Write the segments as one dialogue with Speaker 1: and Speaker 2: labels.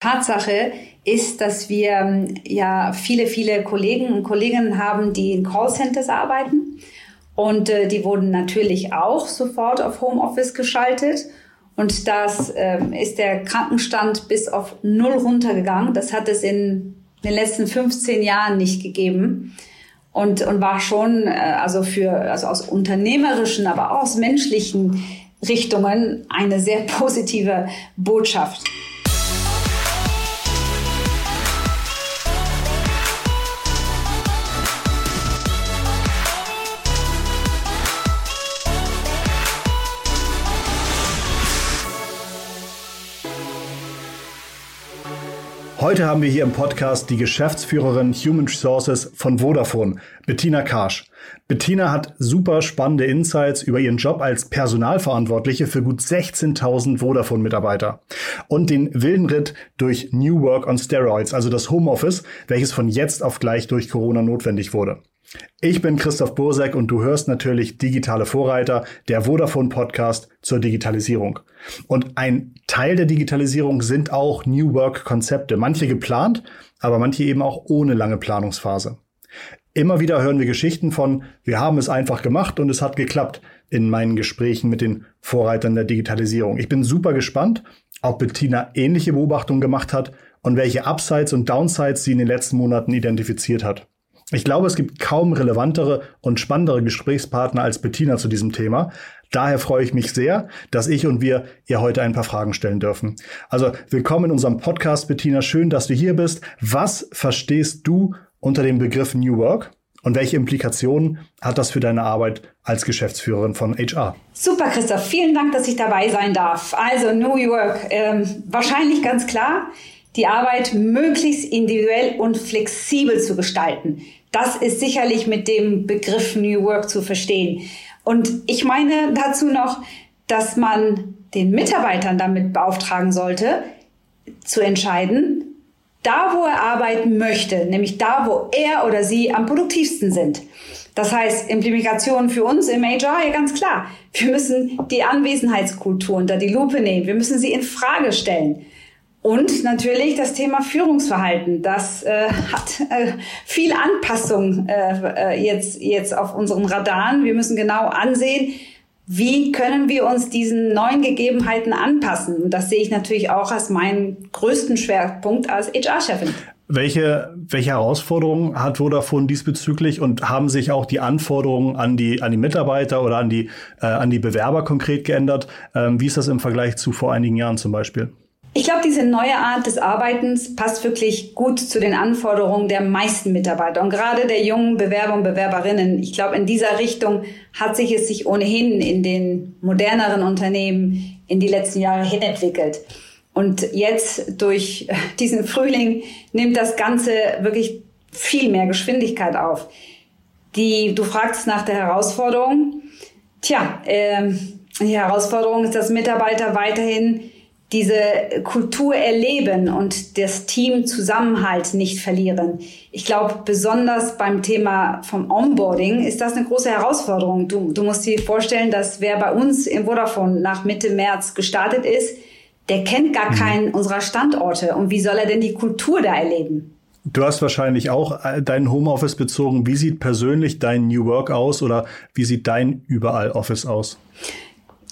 Speaker 1: Tatsache ist, dass wir ähm, ja viele, viele Kollegen und Kolleginnen haben, die in Callcenters arbeiten. Und äh, die wurden natürlich auch sofort auf Homeoffice geschaltet. Und das ähm, ist der Krankenstand bis auf null runtergegangen. Das hat es in den letzten 15 Jahren nicht gegeben. Und, und war schon, äh, also für, also aus unternehmerischen, aber auch aus menschlichen Richtungen eine sehr positive Botschaft.
Speaker 2: Heute haben wir hier im Podcast die Geschäftsführerin Human Resources von Vodafone, Bettina Karsch. Bettina hat super spannende Insights über ihren Job als Personalverantwortliche für gut 16.000 Vodafone-Mitarbeiter und den wilden Ritt durch New Work on Steroids, also das Homeoffice, welches von jetzt auf gleich durch Corona notwendig wurde. Ich bin Christoph Bursek und du hörst natürlich Digitale Vorreiter, der Vodafone Podcast zur Digitalisierung. Und ein Teil der Digitalisierung sind auch New Work Konzepte, manche geplant, aber manche eben auch ohne lange Planungsphase. Immer wieder hören wir Geschichten von, wir haben es einfach gemacht und es hat geklappt in meinen Gesprächen mit den Vorreitern der Digitalisierung. Ich bin super gespannt, ob Bettina ähnliche Beobachtungen gemacht hat und welche Upsides und Downsides sie in den letzten Monaten identifiziert hat. Ich glaube, es gibt kaum relevantere und spannendere Gesprächspartner als Bettina zu diesem Thema. Daher freue ich mich sehr, dass ich und wir ihr heute ein paar Fragen stellen dürfen. Also willkommen in unserem Podcast, Bettina. Schön, dass du hier bist. Was verstehst du unter dem Begriff New Work? Und welche Implikationen hat das für deine Arbeit als Geschäftsführerin von HR?
Speaker 1: Super, Christoph. Vielen Dank, dass ich dabei sein darf. Also New Work, ähm, wahrscheinlich ganz klar, die Arbeit möglichst individuell und flexibel zu gestalten. Das ist sicherlich mit dem Begriff New Work zu verstehen. Und ich meine dazu noch, dass man den Mitarbeitern damit beauftragen sollte, zu entscheiden, da wo er arbeiten möchte, nämlich da wo er oder sie am produktivsten sind. Das heißt, Implementation für uns im HR, ja ganz klar. Wir müssen die Anwesenheitskultur unter die Lupe nehmen. Wir müssen sie in Frage stellen. Und natürlich das Thema Führungsverhalten. Das äh, hat äh, viel Anpassung äh, äh, jetzt, jetzt auf unseren Radaren. Wir müssen genau ansehen, wie können wir uns diesen neuen Gegebenheiten anpassen. Und das sehe ich natürlich auch als meinen größten Schwerpunkt als HR-Chefin.
Speaker 2: Welche, welche Herausforderungen hat Vodafone diesbezüglich und haben sich auch die Anforderungen an die, an die Mitarbeiter oder an die, äh, an die Bewerber konkret geändert? Ähm, wie ist das im Vergleich zu vor einigen Jahren zum Beispiel?
Speaker 1: Ich glaube, diese neue Art des Arbeitens passt wirklich gut zu den Anforderungen der meisten Mitarbeiter und gerade der jungen Bewerber und Bewerberinnen. Ich glaube, in dieser Richtung hat sich es sich ohnehin in den moderneren Unternehmen in die letzten Jahre hin entwickelt. Und jetzt durch diesen Frühling nimmt das Ganze wirklich viel mehr Geschwindigkeit auf. Die, du fragst nach der Herausforderung. Tja, äh, die Herausforderung ist, dass Mitarbeiter weiterhin diese Kultur erleben und das Team Zusammenhalt nicht verlieren. Ich glaube, besonders beim Thema vom Onboarding ist das eine große Herausforderung. Du, du musst dir vorstellen, dass wer bei uns in Vodafone nach Mitte März gestartet ist, der kennt gar mhm. keinen unserer Standorte. Und wie soll er denn die Kultur da erleben?
Speaker 2: Du hast wahrscheinlich auch äh, deinen Homeoffice bezogen. Wie sieht persönlich dein New Work aus oder wie sieht dein Überall Office aus?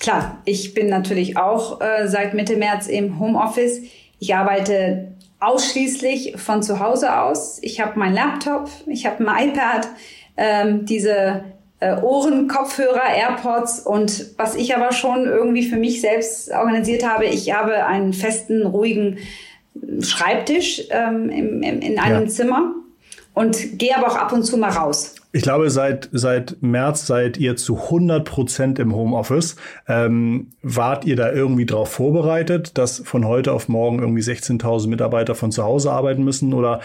Speaker 1: Klar, ich bin natürlich auch äh, seit Mitte März im Homeoffice. Ich arbeite ausschließlich von zu Hause aus. Ich habe meinen Laptop, ich habe ein iPad, ähm, diese äh, Ohren, Kopfhörer, AirPods und was ich aber schon irgendwie für mich selbst organisiert habe, ich habe einen festen, ruhigen Schreibtisch ähm, im, im, in einem ja. Zimmer und gehe aber auch ab und zu mal raus.
Speaker 2: Ich glaube, seit, seit März seid ihr zu 100 Prozent im Homeoffice. Ähm, wart ihr da irgendwie darauf vorbereitet, dass von heute auf morgen irgendwie 16.000 Mitarbeiter von zu Hause arbeiten müssen? Oder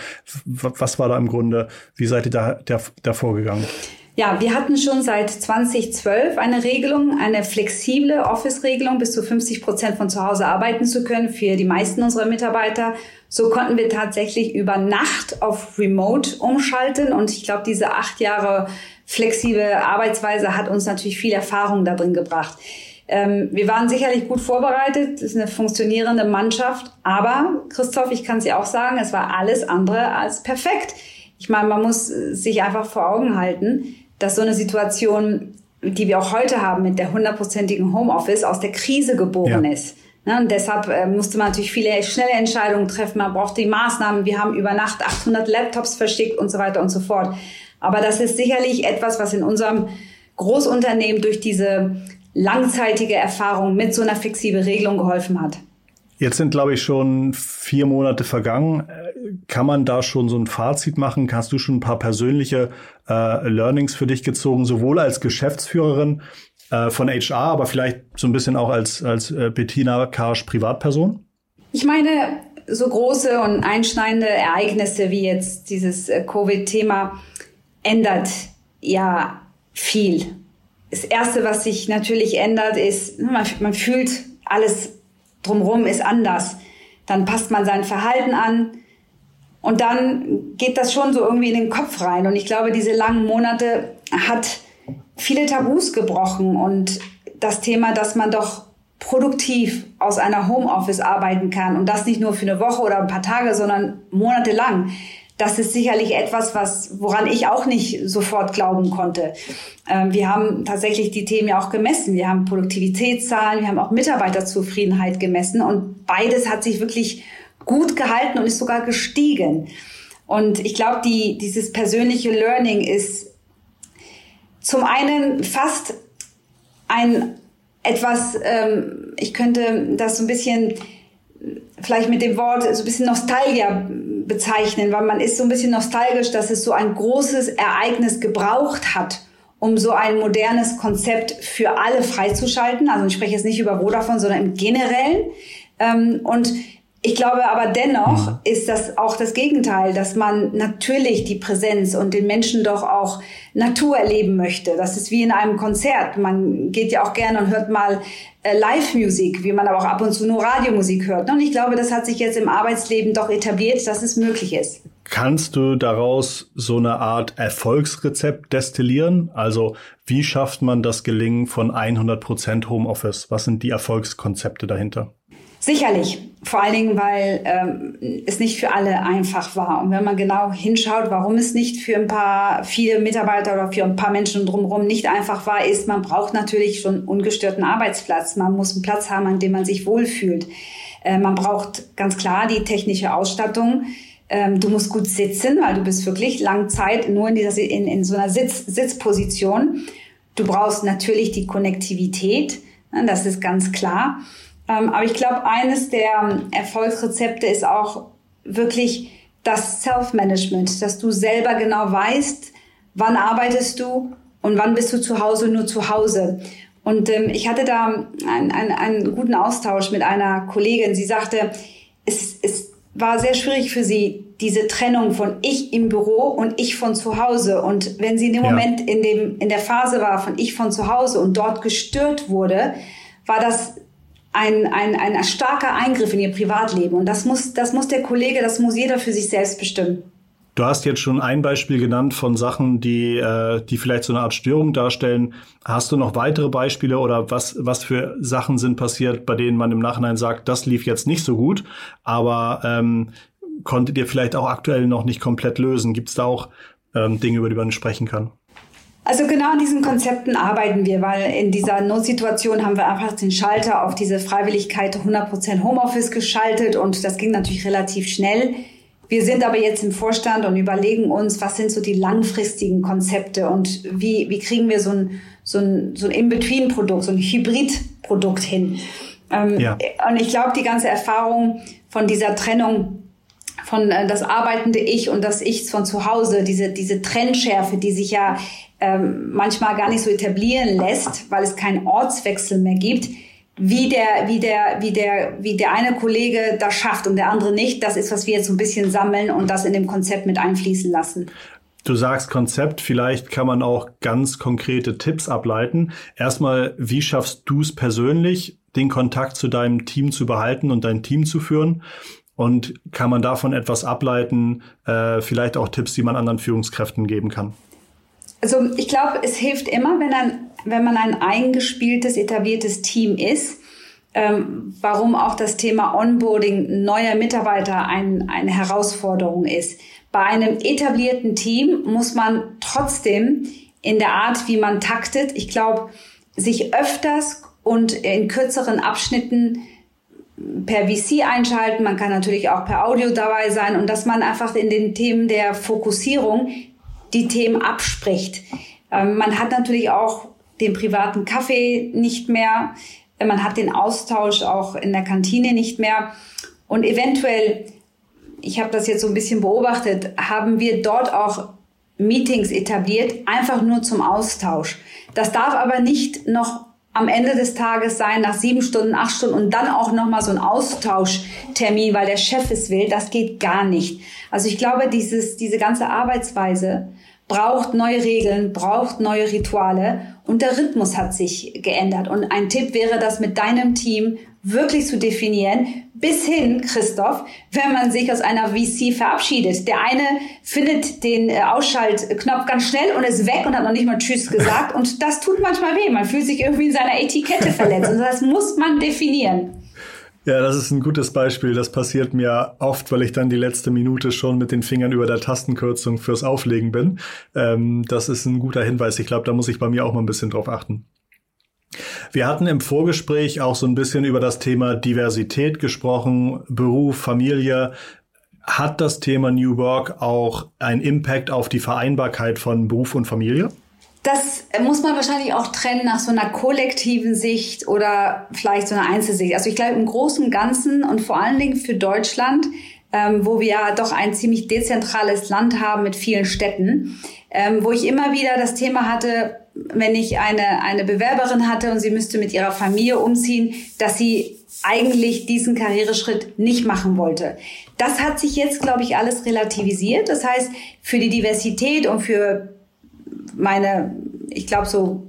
Speaker 2: was war da im Grunde? Wie seid ihr da, da, da vorgegangen?
Speaker 1: Ja, wir hatten schon seit 2012 eine Regelung, eine flexible Office-Regelung, bis zu 50 Prozent von zu Hause arbeiten zu können für die meisten unserer Mitarbeiter. So konnten wir tatsächlich über Nacht auf Remote umschalten und ich glaube, diese acht Jahre flexible Arbeitsweise hat uns natürlich viel Erfahrung darin gebracht. Ähm, wir waren sicherlich gut vorbereitet, es ist eine funktionierende Mannschaft, aber Christoph, ich kann es dir auch sagen, es war alles andere als perfekt. Ich meine, man muss sich einfach vor Augen halten, dass so eine Situation, die wir auch heute haben mit der hundertprozentigen Homeoffice, aus der Krise geboren ja. ist. Ne, und deshalb äh, musste man natürlich viele schnelle Entscheidungen treffen. Man brauchte die Maßnahmen. Wir haben über Nacht 800 Laptops verschickt und so weiter und so fort. Aber das ist sicherlich etwas, was in unserem Großunternehmen durch diese langzeitige Erfahrung mit so einer flexiblen Regelung geholfen hat.
Speaker 2: Jetzt sind, glaube ich, schon vier Monate vergangen. Kann man da schon so ein Fazit machen? Hast du schon ein paar persönliche äh, Learnings für dich gezogen, sowohl als Geschäftsführerin äh, von HR, aber vielleicht so ein bisschen auch als, als äh, Bettina Karsch Privatperson?
Speaker 1: Ich meine, so große und einschneidende Ereignisse wie jetzt dieses äh, Covid-Thema ändert ja viel. Das Erste, was sich natürlich ändert, ist, man, man fühlt, alles drumherum ist anders. Dann passt man sein Verhalten an und dann geht das schon so irgendwie in den Kopf rein. Und ich glaube, diese langen Monate hat viele Tabus gebrochen und das Thema, dass man doch produktiv aus einer Homeoffice arbeiten kann und das nicht nur für eine Woche oder ein paar Tage, sondern monatelang. Das ist sicherlich etwas, was, woran ich auch nicht sofort glauben konnte. Ähm, wir haben tatsächlich die Themen ja auch gemessen. Wir haben Produktivitätszahlen, wir haben auch Mitarbeiterzufriedenheit gemessen und beides hat sich wirklich gut gehalten und ist sogar gestiegen. Und ich glaube, die, dieses persönliche Learning ist zum einen fast ein etwas, ähm, ich könnte das so ein bisschen vielleicht mit dem Wort so ein bisschen Nostalgia bezeichnen, weil man ist so ein bisschen nostalgisch, dass es so ein großes Ereignis gebraucht hat, um so ein modernes Konzept für alle freizuschalten. Also ich spreche jetzt nicht über Vodafone, sondern im Generellen. Ähm, und ich glaube aber dennoch mhm. ist das auch das Gegenteil, dass man natürlich die Präsenz und den Menschen doch auch Natur erleben möchte. Das ist wie in einem Konzert. Man geht ja auch gerne und hört mal äh, Live-Musik, wie man aber auch ab und zu nur Radiomusik hört. Und ich glaube, das hat sich jetzt im Arbeitsleben doch etabliert, dass es möglich ist.
Speaker 2: Kannst du daraus so eine Art Erfolgsrezept destillieren? Also wie schafft man das Gelingen von 100 Prozent Homeoffice? Was sind die Erfolgskonzepte dahinter?
Speaker 1: Sicherlich, vor allen Dingen, weil ähm, es nicht für alle einfach war. Und wenn man genau hinschaut, warum es nicht für ein paar viele Mitarbeiter oder für ein paar Menschen drumherum nicht einfach war, ist, man braucht natürlich schon ungestörten Arbeitsplatz. Man muss einen Platz haben, an dem man sich wohlfühlt. Äh, man braucht ganz klar die technische Ausstattung. Ähm, du musst gut sitzen, weil du bist wirklich lang Zeit nur in, dieser, in, in so einer Sitz, Sitzposition. Du brauchst natürlich die Konnektivität, ne, das ist ganz klar. Ähm, aber ich glaube, eines der Erfolgsrezepte ist auch wirklich das Self-Management, dass du selber genau weißt, wann arbeitest du und wann bist du zu Hause nur zu Hause. Und ähm, ich hatte da einen, einen, einen guten Austausch mit einer Kollegin. Sie sagte, es, es war sehr schwierig für sie, diese Trennung von ich im Büro und ich von zu Hause. Und wenn sie in dem ja. Moment in, dem, in der Phase war von ich von zu Hause und dort gestört wurde, war das ein, ein, ein starker Eingriff in ihr Privatleben. Und das muss, das muss der Kollege, das muss jeder für sich selbst bestimmen.
Speaker 2: Du hast jetzt schon ein Beispiel genannt von Sachen, die, äh, die vielleicht so eine Art Störung darstellen. Hast du noch weitere Beispiele oder was, was für Sachen sind passiert, bei denen man im Nachhinein sagt, das lief jetzt nicht so gut, aber ähm, konntet ihr vielleicht auch aktuell noch nicht komplett lösen? Gibt es da auch ähm, Dinge, über die man sprechen kann?
Speaker 1: Also genau an diesen Konzepten arbeiten wir, weil in dieser Notsituation haben wir einfach den Schalter auf diese Freiwilligkeit 100% Homeoffice geschaltet und das ging natürlich relativ schnell. Wir sind aber jetzt im Vorstand und überlegen uns, was sind so die langfristigen Konzepte und wie, wie kriegen wir so ein, so ein, so ein In-Between-Produkt, so ein Hybrid-Produkt hin. Ähm, ja. Und ich glaube, die ganze Erfahrung von dieser Trennung von äh, das arbeitende Ich und das Ich von zu Hause, diese, diese Trennschärfe, die sich ja ähm, manchmal gar nicht so etablieren lässt, weil es keinen Ortswechsel mehr gibt, wie der, wie der, wie der, wie der eine Kollege das schafft und der andere nicht, das ist, was wir jetzt so ein bisschen sammeln und das in dem Konzept mit einfließen lassen.
Speaker 2: Du sagst Konzept, vielleicht kann man auch ganz konkrete Tipps ableiten. Erstmal, wie schaffst du es persönlich, den Kontakt zu deinem Team zu behalten und dein Team zu führen? Und kann man davon etwas ableiten, äh, vielleicht auch Tipps, die man anderen Führungskräften geben kann?
Speaker 1: Also ich glaube, es hilft immer, wenn ein, wenn man ein eingespieltes, etabliertes Team ist, ähm, warum auch das Thema Onboarding neuer Mitarbeiter ein, eine Herausforderung ist. Bei einem etablierten Team muss man trotzdem in der Art, wie man taktet, ich glaube, sich öfters und in kürzeren Abschnitten per VC einschalten, man kann natürlich auch per Audio dabei sein und dass man einfach in den Themen der Fokussierung die Themen abspricht. Ähm, man hat natürlich auch den privaten Kaffee nicht mehr, man hat den Austausch auch in der Kantine nicht mehr und eventuell, ich habe das jetzt so ein bisschen beobachtet, haben wir dort auch Meetings etabliert, einfach nur zum Austausch. Das darf aber nicht noch am Ende des Tages sein, nach sieben Stunden, acht Stunden und dann auch nochmal so ein Austauschtermin, weil der Chef es will, das geht gar nicht. Also ich glaube, dieses, diese ganze Arbeitsweise braucht neue Regeln, braucht neue Rituale und der Rhythmus hat sich geändert. Und ein Tipp wäre, das mit deinem Team wirklich zu definieren, bis hin, Christoph, wenn man sich aus einer VC verabschiedet. Der eine findet den äh, Ausschaltknopf ganz schnell und ist weg und hat noch nicht mal Tschüss gesagt. Und das tut manchmal weh. Man fühlt sich irgendwie in seiner Etikette verletzt. Und das muss man definieren.
Speaker 2: Ja, das ist ein gutes Beispiel. Das passiert mir oft, weil ich dann die letzte Minute schon mit den Fingern über der Tastenkürzung fürs Auflegen bin. Ähm, das ist ein guter Hinweis. Ich glaube, da muss ich bei mir auch mal ein bisschen drauf achten. Wir hatten im Vorgespräch auch so ein bisschen über das Thema Diversität gesprochen, Beruf, Familie. Hat das Thema New Work auch einen Impact auf die Vereinbarkeit von Beruf und Familie?
Speaker 1: Das muss man wahrscheinlich auch trennen nach so einer kollektiven Sicht oder vielleicht so einer Einzelsicht. Also ich glaube im Großen und Ganzen und vor allen Dingen für Deutschland, ähm, wo wir ja doch ein ziemlich dezentrales Land haben mit vielen Städten, ähm, wo ich immer wieder das Thema hatte, wenn ich eine, eine Bewerberin hatte und sie müsste mit ihrer Familie umziehen, dass sie eigentlich diesen Karriereschritt nicht machen wollte. Das hat sich jetzt, glaube ich, alles relativisiert. Das heißt, für die Diversität und für meine, ich glaube, so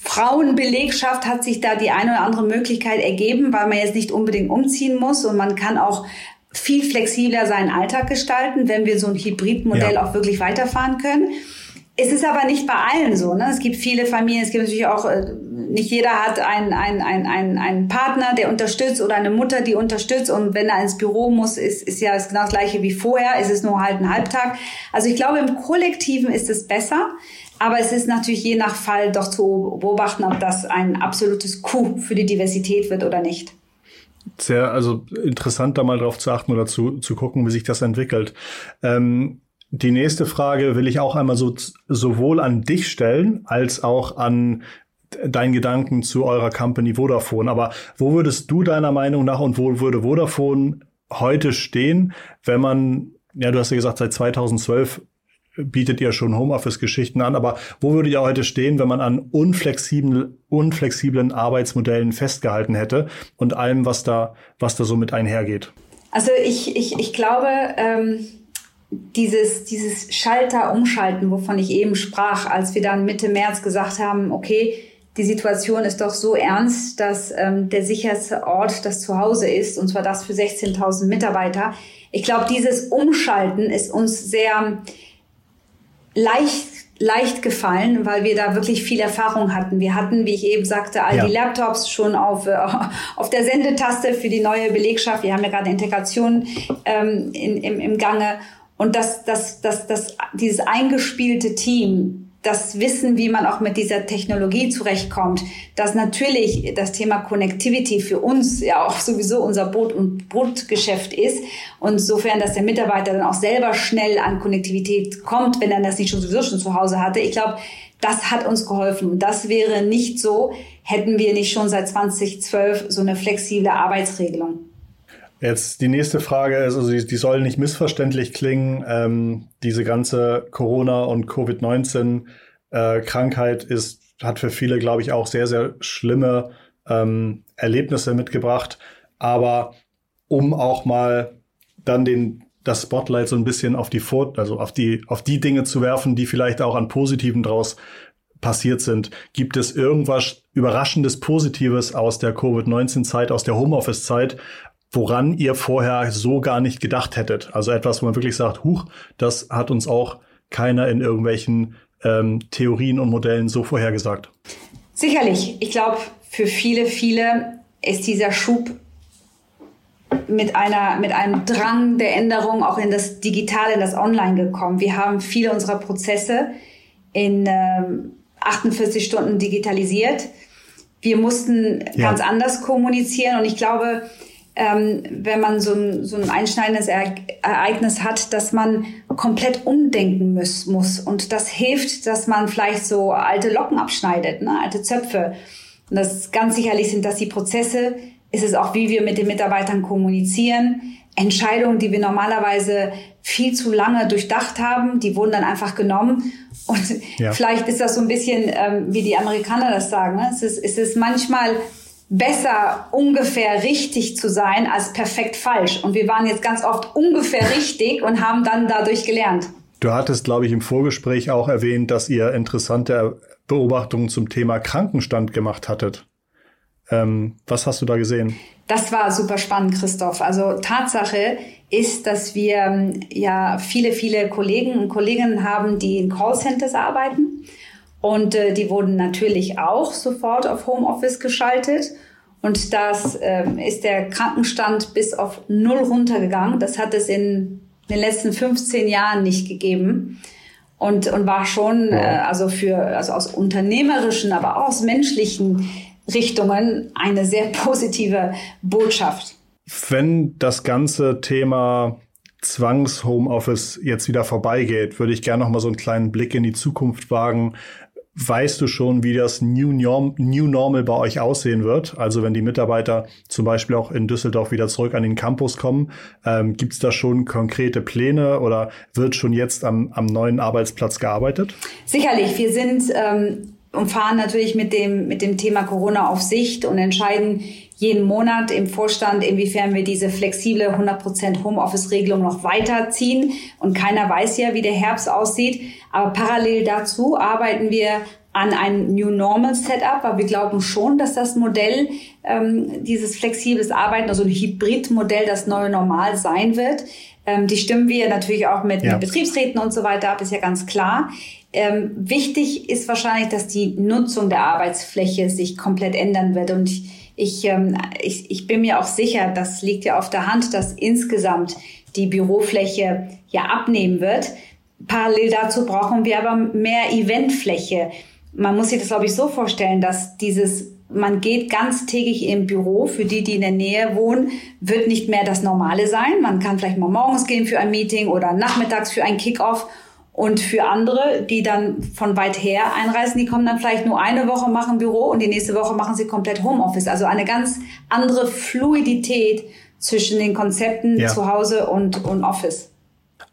Speaker 1: Frauenbelegschaft hat sich da die eine oder andere Möglichkeit ergeben, weil man jetzt nicht unbedingt umziehen muss und man kann auch viel flexibler seinen Alltag gestalten, wenn wir so ein Hybridmodell ja. auch wirklich weiterfahren können. Es ist aber nicht bei allen so. Ne? Es gibt viele Familien, es gibt natürlich auch, äh, nicht jeder hat einen, einen, einen, einen, einen Partner, der unterstützt oder eine Mutter, die unterstützt. Und wenn er ins Büro muss, ist, ist ja das genau das gleiche wie vorher, ist es nur halt ein Halbtag. Also ich glaube, im Kollektiven ist es besser. Aber es ist natürlich je nach Fall doch zu beobachten, ob das ein absolutes Coup für die Diversität wird oder nicht.
Speaker 2: Sehr, also interessant, da mal drauf zu achten oder zu, zu gucken, wie sich das entwickelt. Ähm die nächste Frage will ich auch einmal so, sowohl an dich stellen, als auch an deinen Gedanken zu eurer Company Vodafone. Aber wo würdest du deiner Meinung nach und wo würde Vodafone heute stehen, wenn man, ja, du hast ja gesagt, seit 2012 bietet ihr schon Homeoffice-Geschichten an, aber wo würde ihr heute stehen, wenn man an unflexiblen, unflexiblen Arbeitsmodellen festgehalten hätte und allem, was da, was da so mit einhergeht?
Speaker 1: Also ich, ich, ich glaube, ähm dieses, dieses Schalter umschalten, wovon ich eben sprach, als wir dann Mitte März gesagt haben, okay, die Situation ist doch so ernst, dass ähm, der sicherste Ort das Zuhause ist, und zwar das für 16.000 Mitarbeiter. Ich glaube, dieses Umschalten ist uns sehr leicht leicht gefallen, weil wir da wirklich viel Erfahrung hatten. Wir hatten, wie ich eben sagte, all ja. die Laptops schon auf, äh, auf der Sendetaste für die neue Belegschaft. Wir haben ja gerade Integration ähm, in, im, im Gange. Und das, das, das, das, dieses eingespielte Team, das Wissen, wie man auch mit dieser Technologie zurechtkommt, dass natürlich das Thema Connectivity für uns ja auch sowieso unser Brot- und Brotgeschäft ist. Und insofern, dass der Mitarbeiter dann auch selber schnell an Konnektivität kommt, wenn er das nicht schon sowieso schon zu Hause hatte. Ich glaube, das hat uns geholfen. Und das wäre nicht so, hätten wir nicht schon seit 2012 so eine flexible Arbeitsregelung.
Speaker 2: Jetzt die nächste Frage ist, also die, die soll nicht missverständlich klingen. Ähm, diese ganze Corona- und Covid-19-Krankheit äh, ist, hat für viele, glaube ich, auch sehr, sehr schlimme ähm, Erlebnisse mitgebracht. Aber um auch mal dann den, das Spotlight so ein bisschen auf die, also auf die, auf die Dinge zu werfen, die vielleicht auch an Positiven draus passiert sind. Gibt es irgendwas Überraschendes Positives aus der Covid-19-Zeit, aus der Homeoffice-Zeit, woran ihr vorher so gar nicht gedacht hättet. Also etwas, wo man wirklich sagt, huch, das hat uns auch keiner in irgendwelchen ähm, Theorien und Modellen so vorhergesagt?
Speaker 1: Sicherlich. Ich glaube, für viele, viele ist dieser Schub mit einer, mit einem Drang der Änderung auch in das Digitale, in das Online gekommen. Wir haben viele unserer Prozesse in ähm, 48 Stunden digitalisiert. Wir mussten ja. ganz anders kommunizieren und ich glaube, ähm, wenn man so ein, so ein einschneidendes Ereignis hat, dass man komplett umdenken muss, muss. Und das hilft, dass man vielleicht so alte Locken abschneidet, ne? alte Zöpfe. Und das ganz sicherlich sind das die Prozesse, ist es auch, wie wir mit den Mitarbeitern kommunizieren. Entscheidungen, die wir normalerweise viel zu lange durchdacht haben, die wurden dann einfach genommen. Und ja. vielleicht ist das so ein bisschen, ähm, wie die Amerikaner das sagen. Ne? Es, ist, es ist manchmal besser ungefähr richtig zu sein als perfekt falsch. Und wir waren jetzt ganz oft ungefähr richtig und haben dann dadurch gelernt.
Speaker 2: Du hattest, glaube ich, im Vorgespräch auch erwähnt, dass ihr interessante Beobachtungen zum Thema Krankenstand gemacht hattet. Ähm, was hast du da gesehen?
Speaker 1: Das war super spannend, Christoph. Also Tatsache ist, dass wir ähm, ja viele, viele Kollegen und Kolleginnen haben, die in Callcenters arbeiten. Und äh, die wurden natürlich auch sofort auf Homeoffice geschaltet. Und das ähm, ist der Krankenstand bis auf null runtergegangen. Das hat es in den letzten 15 Jahren nicht gegeben. Und, und war schon, äh, also für, also aus unternehmerischen, aber auch aus menschlichen Richtungen eine sehr positive Botschaft.
Speaker 2: Wenn das ganze Thema Zwangs-Homeoffice jetzt wieder vorbeigeht, würde ich gerne noch mal so einen kleinen Blick in die Zukunft wagen. Weißt du schon, wie das New, Norm, New Normal bei euch aussehen wird? Also wenn die Mitarbeiter zum Beispiel auch in Düsseldorf wieder zurück an den Campus kommen, ähm, gibt es da schon konkrete Pläne oder wird schon jetzt am, am neuen Arbeitsplatz gearbeitet?
Speaker 1: Sicherlich. Wir sind ähm, und fahren natürlich mit dem, mit dem Thema Corona auf Sicht und entscheiden jeden Monat im Vorstand, inwiefern wir diese flexible 100% Homeoffice-Regelung noch weiterziehen. Und keiner weiß ja, wie der Herbst aussieht. Aber parallel dazu arbeiten wir an ein New Normal Setup, weil wir glauben schon, dass das Modell, ähm, dieses flexibles Arbeiten, also ein Hybrid-Modell, das neue Normal sein wird. Ähm, die stimmen wir natürlich auch mit, ja. mit Betriebsräten und so weiter ab, ist ja ganz klar. Ähm, wichtig ist wahrscheinlich, dass die Nutzung der Arbeitsfläche sich komplett ändern wird. Und ich, ich, ähm, ich, ich bin mir auch sicher, das liegt ja auf der Hand, dass insgesamt die Bürofläche ja abnehmen wird. Parallel dazu brauchen wir aber mehr Eventfläche. Man muss sich das, glaube ich, so vorstellen, dass dieses man geht ganztägig im Büro. Für die, die in der Nähe wohnen, wird nicht mehr das Normale sein. Man kann vielleicht mal morgens gehen für ein Meeting oder nachmittags für ein Kickoff und für andere, die dann von weit her einreisen, die kommen dann vielleicht nur eine Woche machen Büro und die nächste Woche machen sie komplett Homeoffice. Also eine ganz andere Fluidität zwischen den Konzepten ja. zu Hause und, und Office.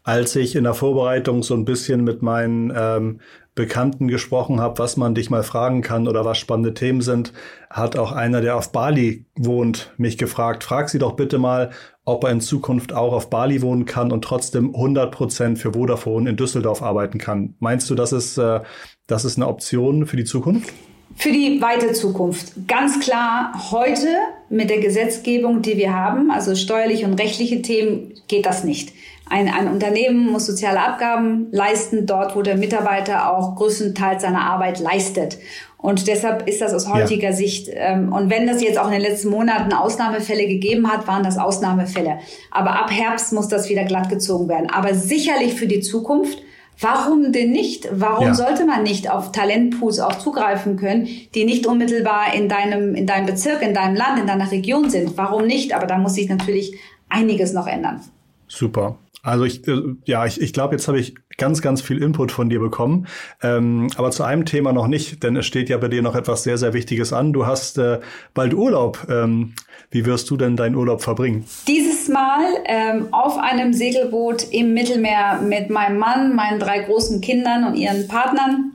Speaker 2: Als ich in der Vorbereitung so ein bisschen mit meinen ähm, Bekannten gesprochen habe, was man dich mal fragen kann oder was spannende Themen sind, hat auch einer, der auf Bali wohnt, mich gefragt, frag sie doch bitte mal, ob er in Zukunft auch auf Bali wohnen kann und trotzdem 100 Prozent für Vodafone in Düsseldorf arbeiten kann. Meinst du, das ist, äh, das ist eine Option für die Zukunft?
Speaker 1: Für die weite Zukunft. Ganz klar, heute mit der Gesetzgebung, die wir haben, also steuerliche und rechtliche Themen, geht das nicht. Ein, ein Unternehmen muss soziale Abgaben leisten, dort, wo der Mitarbeiter auch größtenteils seine Arbeit leistet. Und deshalb ist das aus heutiger ja. Sicht, ähm, und wenn das jetzt auch in den letzten Monaten Ausnahmefälle gegeben hat, waren das Ausnahmefälle. Aber ab Herbst muss das wieder glatt gezogen werden. Aber sicherlich für die Zukunft, Warum denn nicht? Warum ja. sollte man nicht auf Talentpools auch zugreifen können, die nicht unmittelbar in deinem, in deinem Bezirk, in deinem Land, in deiner Region sind? Warum nicht? Aber da muss sich natürlich einiges noch ändern.
Speaker 2: Super. Also ich, äh, ja, ich, ich glaube, jetzt habe ich ganz, ganz viel Input von dir bekommen. Ähm, aber zu einem Thema noch nicht, denn es steht ja bei dir noch etwas sehr, sehr Wichtiges an. Du hast äh, bald Urlaub. Ähm, wie wirst du denn deinen Urlaub verbringen?
Speaker 1: Dieses Mal ähm, auf einem Segelboot im Mittelmeer mit meinem Mann, meinen drei großen Kindern und ihren Partnern.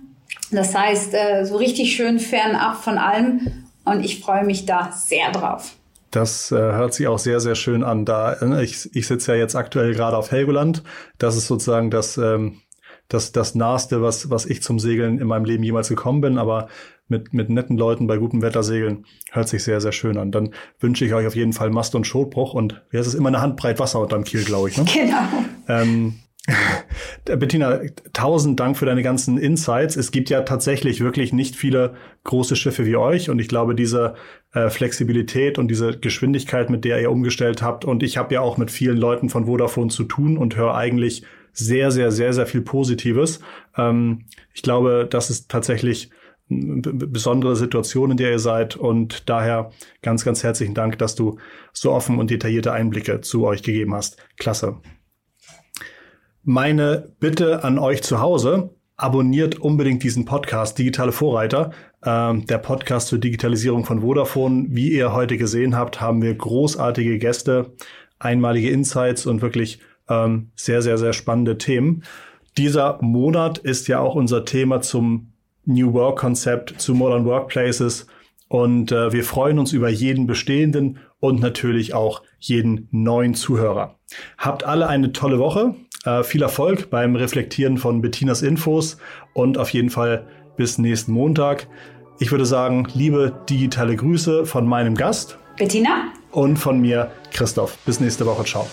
Speaker 1: Das heißt, äh, so richtig schön fernab von allem. Und ich freue mich da sehr drauf.
Speaker 2: Das äh, hört sich auch sehr, sehr schön an. Da äh, ich, ich sitze ja jetzt aktuell gerade auf Helgoland. Das ist sozusagen das, ähm, das, das Naheste, was, was ich zum Segeln in meinem Leben jemals gekommen bin. Aber mit, mit netten Leuten bei gutem Wetter segeln, hört sich sehr, sehr schön an. Dann wünsche ich euch auf jeden Fall Mast und Schotbruch und wie heißt es immer eine Handbreit Wasser unterm Kiel, glaube ich. Ne?
Speaker 1: Genau.
Speaker 2: Ähm, Äh, Bettina, tausend Dank für deine ganzen Insights. Es gibt ja tatsächlich wirklich nicht viele große Schiffe wie euch und ich glaube, diese äh, Flexibilität und diese Geschwindigkeit, mit der ihr umgestellt habt und ich habe ja auch mit vielen Leuten von Vodafone zu tun und höre eigentlich sehr, sehr, sehr, sehr viel Positives. Ähm, ich glaube, das ist tatsächlich eine besondere Situation, in der ihr seid und daher ganz, ganz herzlichen Dank, dass du so offen und detaillierte Einblicke zu euch gegeben hast. Klasse. Meine Bitte an euch zu Hause, abonniert unbedingt diesen Podcast Digitale Vorreiter, ähm, der Podcast zur Digitalisierung von Vodafone. Wie ihr heute gesehen habt, haben wir großartige Gäste, einmalige Insights und wirklich ähm, sehr, sehr, sehr spannende Themen. Dieser Monat ist ja auch unser Thema zum New Work Konzept, zu Modern Workplaces. Und äh, wir freuen uns über jeden bestehenden und natürlich auch jeden neuen Zuhörer. Habt alle eine tolle Woche. Äh, viel Erfolg beim Reflektieren von Bettinas Infos und auf jeden Fall bis nächsten Montag. Ich würde sagen, liebe digitale Grüße von meinem Gast.
Speaker 1: Bettina.
Speaker 2: Und von mir, Christoph. Bis nächste Woche. Ciao.